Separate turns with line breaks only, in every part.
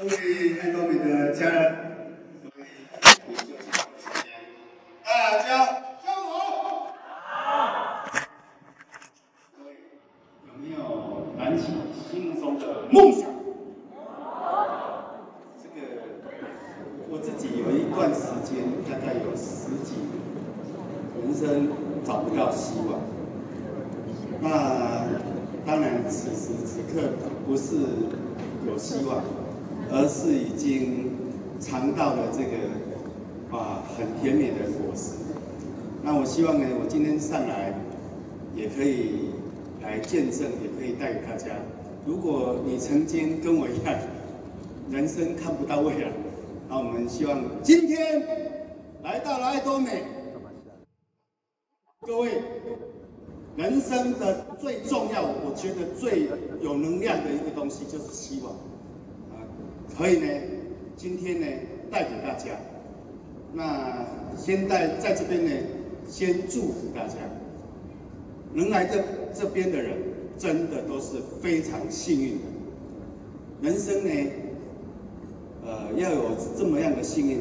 各位爱多美的家人各位，大家下午好。各位有没有燃起心中的梦想？这个我自己有一段时间，大概有十几年，人生找不到希望。那当然，此时此刻不是有希望。而是已经尝到了这个啊很甜美的果实。那我希望呢，我今天上来也可以来见证，也可以带给大家。如果你曾经跟我一样，人生看不到未来，那我们希望今天来到了爱多美，各位，人生的最重要，我觉得最有能量的一个东西就是希望。可以呢，今天呢带给大家，那先带在这边呢，先祝福大家，能来这这边的人，真的都是非常幸运的。人生呢，呃，要有这么样的幸运，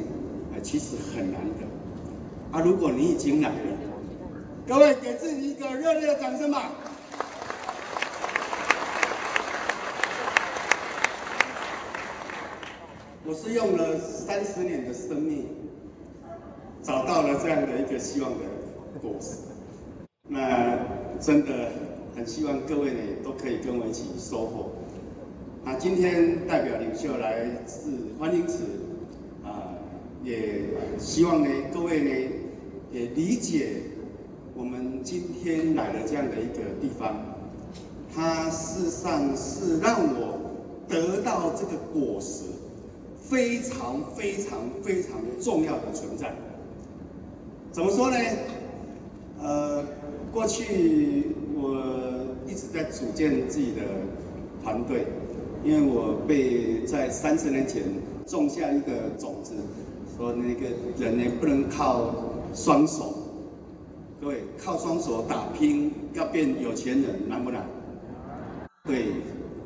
呃，其实很难得。啊，如果你已经来了，各位给自己一个热烈的掌声吧。我是用了三十年的生命，找到了这样的一个希望的果实。那真的很希望各位呢都可以跟我一起收获。那今天代表领袖来自欢迎词，啊，也希望呢各位呢也理解我们今天来了这样的一个地方，它事实上是让我得到这个果实。非常非常非常重要的存在。怎么说呢？呃，过去我一直在组建自己的团队，因为我被在三十年前种下一个种子，说那个人呢不能靠双手，各位靠双手打拼要变有钱人难不难？对，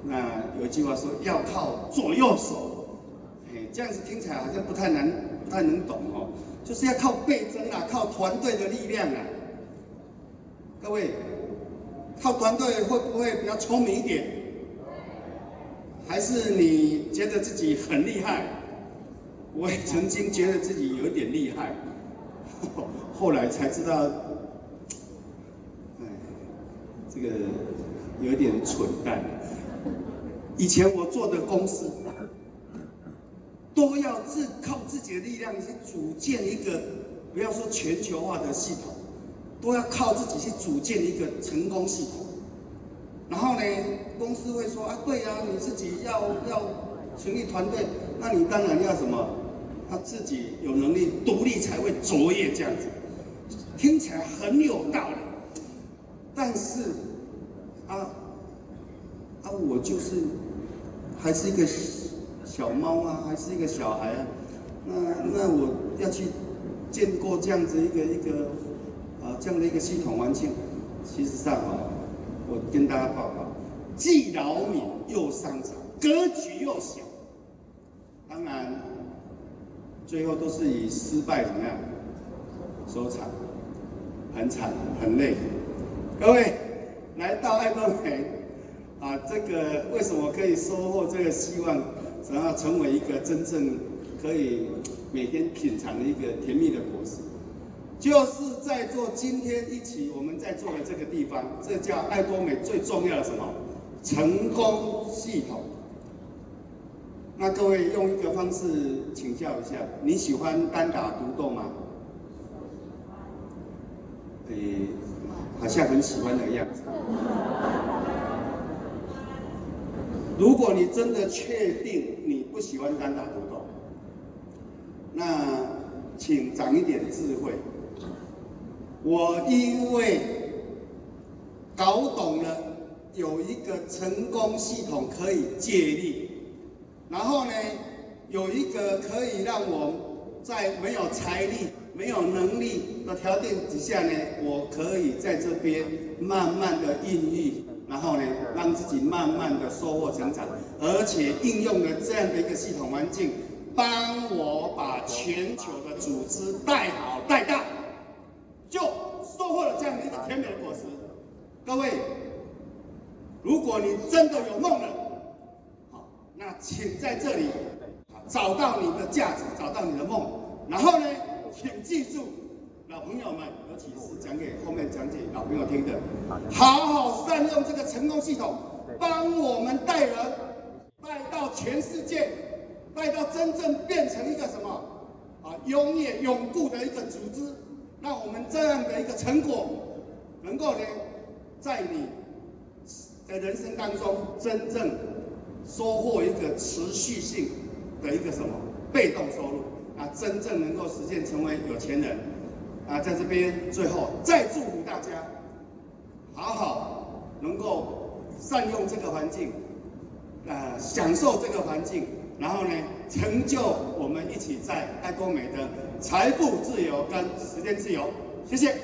那有一句话说要靠左右手。这样子听起来好像不太难，不太能懂哦。就是要靠倍增啊，靠团队的力量啊。各位，靠团队会不会比较聪明一点？还是你觉得自己很厉害？我也曾经觉得自己有点厉害，后来才知道，哎，这个有点蠢蛋。以前我做的公司。都要自靠自己的力量去组建一个，不要说全球化的系统，都要靠自己去组建一个成功系统。然后呢，公司会说啊，对呀、你自己要要成立团队，那你当然要什么？他自己有能力独立才会卓越这样子，听起来很有道理。但是啊啊，我就是还是一个。小猫啊，还是一个小孩啊，那那我要去见过这样子一个一个啊这样的一个系统环境，其实上啊，我跟大家报告，既扰民又伤财，格局又小，当然最后都是以失败怎么样收场，很惨很累。各位来到爱多美啊，这个为什么可以收获这个希望？想要成为一个真正可以每天品尝的一个甜蜜的果实，就是在做今天一起我们在做的这个地方，这叫爱多美最重要的什么？成功系统。那各位用一个方式请教一下，你喜欢单打独斗吗？诶，好像很喜欢的样子。如果你真的确定你不喜欢单打独斗，那请长一点智慧。我因为搞懂了有一个成功系统可以借力，然后呢，有一个可以让我在没有财力、没有能力的条件底下呢，我可以在这边慢慢的孕育。然后呢，让自己慢慢的收获成长，而且应用了这样的一个系统环境，帮我把全球的组织带好带大，就收获了这样的一个甜美的果实。各位，如果你真的有梦了，好，那请在这里找到你的价值，找到你的梦，然后呢，请记住，老朋友们，尤其是讲给后面讲给老朋友听的，好好善用这个成功系统，帮我们带人带到全世界，带到真正变成一个什么？啊，永远永固的一个组织，让我们这样的一个成果，能够呢，在你的人生当中真正收获一个持续性的一个什么被动收入啊，真正能够实现成为有钱人。啊，在这边最后再祝福大家，好好能够善用这个环境，啊，享受这个环境，然后呢，成就我们一起在爱多美的财富自由跟时间自由，谢谢。